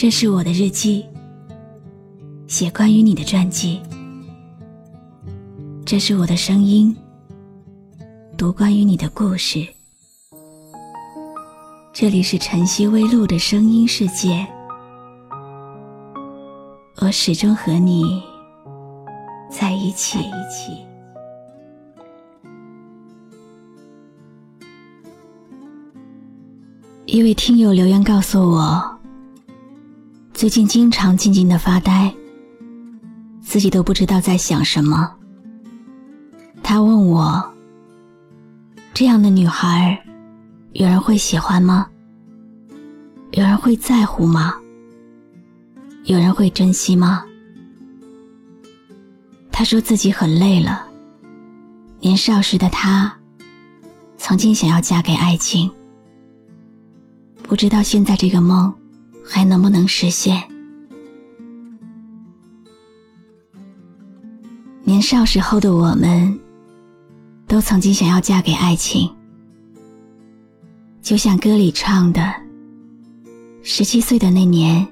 这是我的日记，写关于你的传记。这是我的声音，读关于你的故事。这里是晨曦微露的声音世界，我始终和你在一起。一位听友留言告诉我，最近经常静静的发呆，自己都不知道在想什么。他问我：“这样的女孩，有人会喜欢吗？有人会在乎吗？有人会珍惜吗？”他说自己很累了。年少时的他，曾经想要嫁给爱情。不知道现在这个梦还能不能实现？年少时候的我们，都曾经想要嫁给爱情，就像歌里唱的：“十七岁的那年，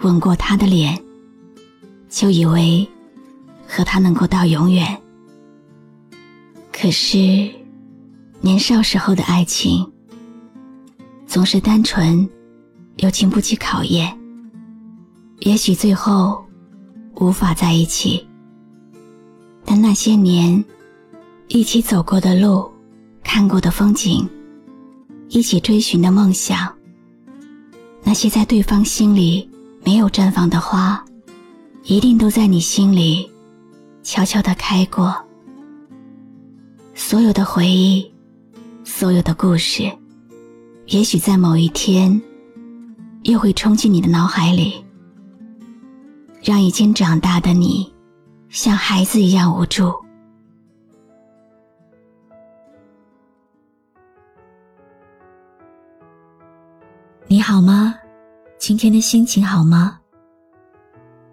吻过他的脸，就以为和他能够到永远。”可是，年少时候的爱情。总是单纯，又经不起考验。也许最后无法在一起，但那些年一起走过的路、看过的风景、一起追寻的梦想，那些在对方心里没有绽放的花，一定都在你心里悄悄地开过。所有的回忆，所有的故事。也许在某一天，又会冲进你的脑海里，让已经长大的你，像孩子一样无助。你好吗？今天的心情好吗？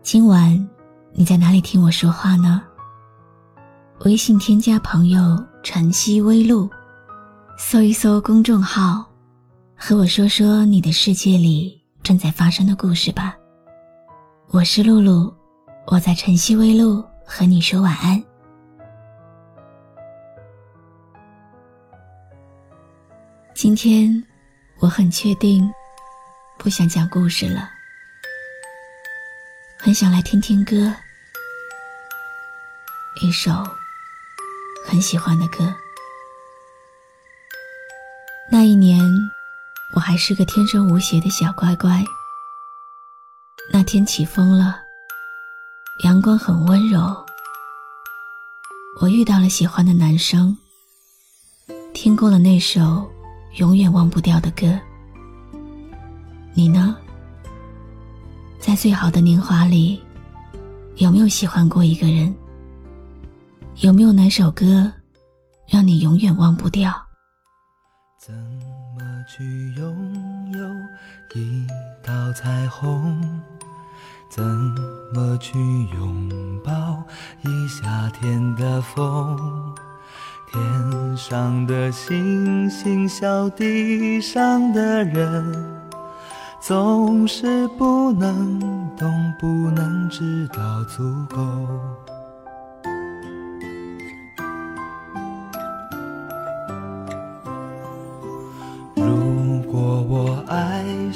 今晚你在哪里听我说话呢？微信添加朋友“晨曦微露”，搜一搜公众号。和我说说你的世界里正在发生的故事吧。我是露露，我在晨曦微露和你说晚安。今天我很确定不想讲故事了，很想来听听歌，一首很喜欢的歌。那一年。我还是个天真无邪的小乖乖。那天起风了，阳光很温柔。我遇到了喜欢的男生，听过了那首永远忘不掉的歌。你呢？在最好的年华里，有没有喜欢过一个人？有没有哪首歌让你永远忘不掉？去拥有一道彩虹，怎么去拥抱一夏天的风？天上的星星笑地上的人，总是不能懂，不能知道足够。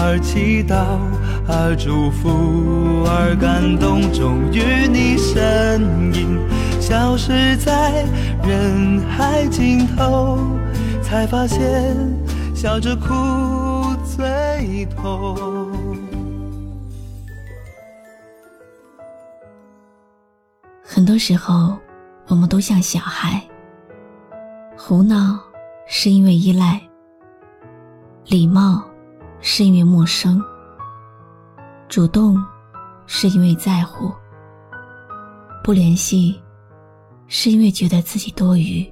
而祈祷，而祝福，而感动，终于你身影消失在人海尽头，才发现笑着哭最痛。很多时候，我们都像小孩，胡闹是因为依赖，礼貌。是因为陌生，主动是因为在乎，不联系是因为觉得自己多余。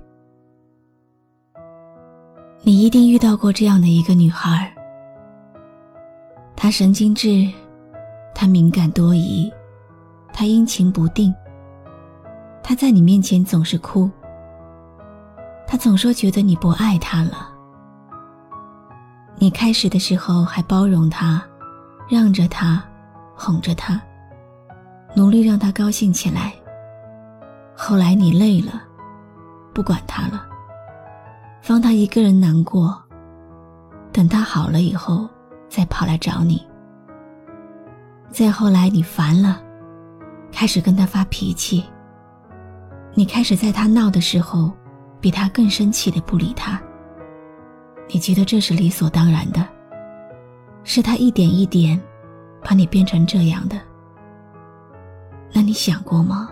你一定遇到过这样的一个女孩，她神经质，她敏感多疑，她阴晴不定，她在你面前总是哭，她总说觉得你不爱她了。你开始的时候还包容他，让着他，哄着他，努力让他高兴起来。后来你累了，不管他了，放他一个人难过。等他好了以后，再跑来找你。再后来你烦了，开始跟他发脾气。你开始在他闹的时候，比他更生气的不理他。你觉得这是理所当然的，是他一点一点把你变成这样的。那你想过吗？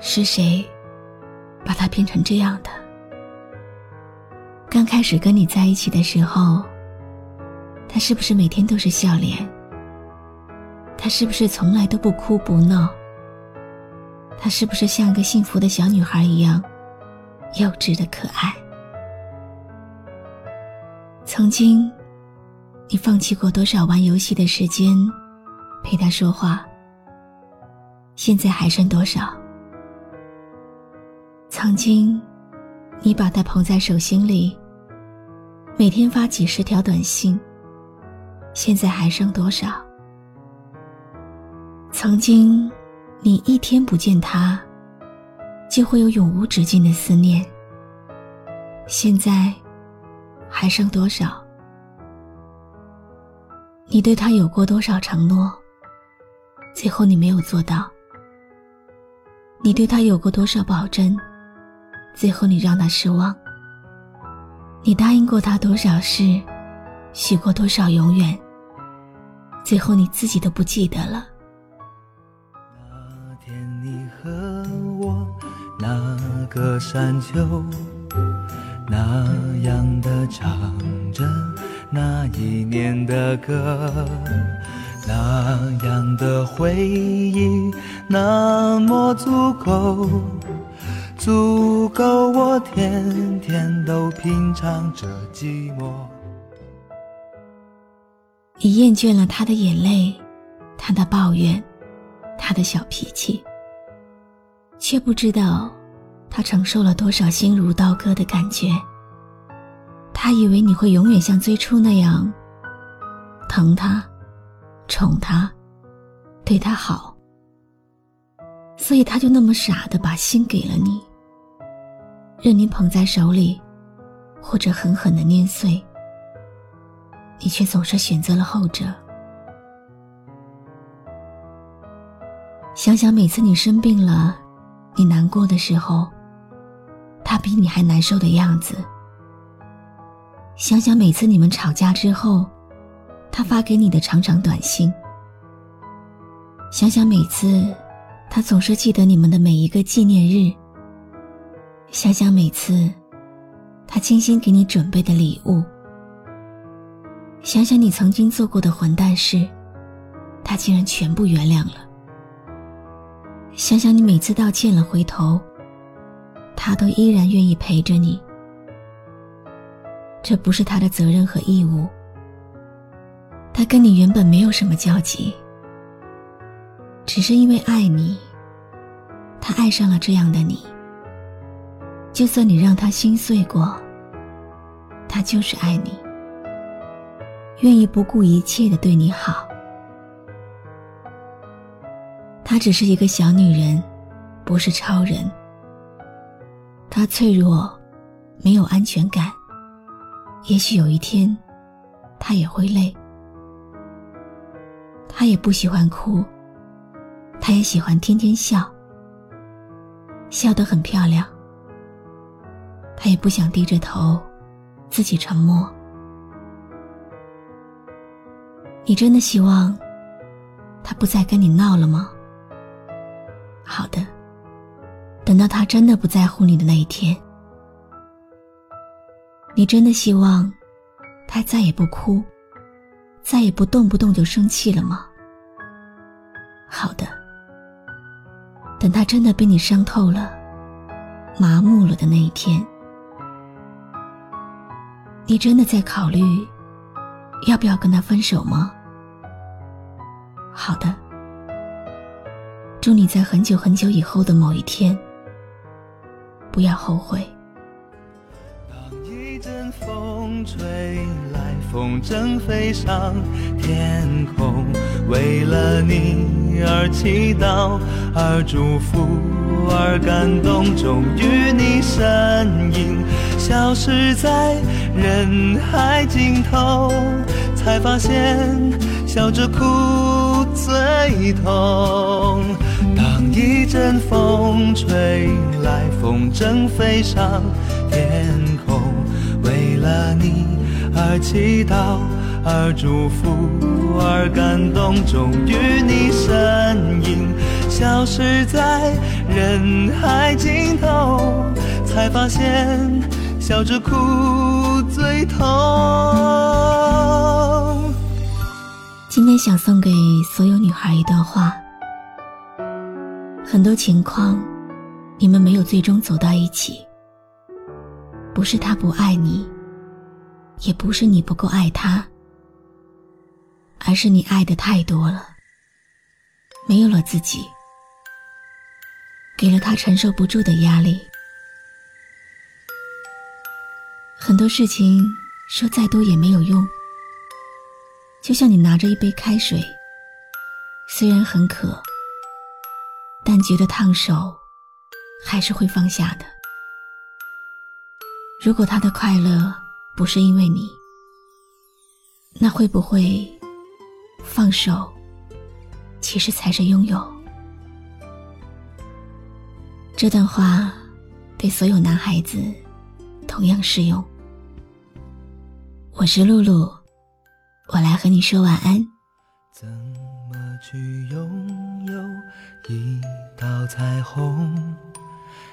是谁把他变成这样的？刚开始跟你在一起的时候，他是不是每天都是笑脸？他是不是从来都不哭不闹？他是不是像个幸福的小女孩一样幼稚的可爱？曾经，你放弃过多少玩游戏的时间，陪他说话？现在还剩多少？曾经，你把他捧在手心里，每天发几十条短信。现在还剩多少？曾经，你一天不见他，就会有永无止境的思念。现在。还剩多少？你对他有过多少承诺？最后你没有做到。你对他有过多少保证？最后你让他失望。你答应过他多少事？许过多少永远？最后你自己都不记得了。那天你和我，那个山丘。那样的唱着那一年的歌，那样的回忆那么足够，足够我天天都品尝着寂寞。你厌倦了他的眼泪，他的抱怨，他的小脾气，却不知道。他承受了多少心如刀割的感觉？他以为你会永远像最初那样疼他、宠他、对他好，所以他就那么傻的把心给了你，任你捧在手里，或者狠狠的捏碎。你却总是选择了后者。想想每次你生病了，你难过的时候。他比你还难受的样子。想想每次你们吵架之后，他发给你的长长短信。想想每次，他总是记得你们的每一个纪念日。想想每次，他精心给你准备的礼物。想想你曾经做过的混蛋事，他竟然全部原谅了。想想你每次道歉了，回头。他都依然愿意陪着你，这不是他的责任和义务。他跟你原本没有什么交集，只是因为爱你，他爱上了这样的你。就算你让他心碎过，他就是爱你，愿意不顾一切的对你好。她只是一个小女人，不是超人。他脆弱，没有安全感。也许有一天，他也会累。他也不喜欢哭，他也喜欢天天笑，笑得很漂亮。他也不想低着头，自己沉默。你真的希望他不再跟你闹了吗？好的。到他真的不在乎你的那一天，你真的希望他再也不哭，再也不动不动就生气了吗？好的。等他真的被你伤透了、麻木了的那一天，你真的在考虑要不要跟他分手吗？好的。祝你在很久很久以后的某一天，不要后悔。当一阵风吹来，风筝飞上天空，为了你而祈祷，而祝福，而感动，终于你身影消失在人海尽头，才发现笑着哭最痛。当一阵风吹来，风筝飞上天空，为了你而祈祷，而祝福，而感动，终于你身影消失在人海尽头，才发现笑着哭最痛。今天想送给所有女孩一段话。很多情况，你们没有最终走到一起，不是他不爱你，也不是你不够爱他，而是你爱的太多了，没有了自己，给了他承受不住的压力。很多事情说再多也没有用，就像你拿着一杯开水，虽然很渴。但觉得烫手，还是会放下的。如果他的快乐不是因为你，那会不会放手，其实才是拥有？这段话对所有男孩子同样适用。我是露露，我来和你说晚安。怎么去拥？彩虹，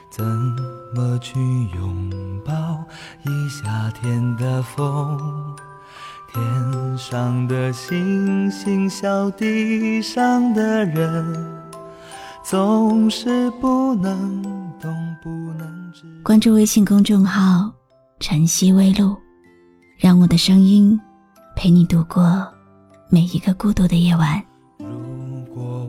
怎么去拥抱一夏天的风？天上的星星，笑地上的人，总是不能懂，不能知。关注微信公众号“晨曦微露”，让我的声音陪你度过每一个孤独的夜晚。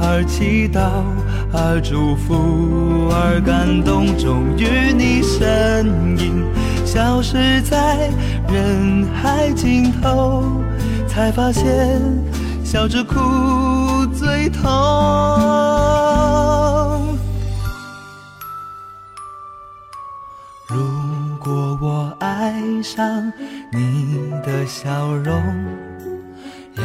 而祈祷。而祝福，而感动，终于你身影消失在人海尽头，才发现笑着哭最痛。如果我爱上你的笑容，要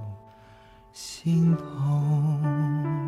心痛。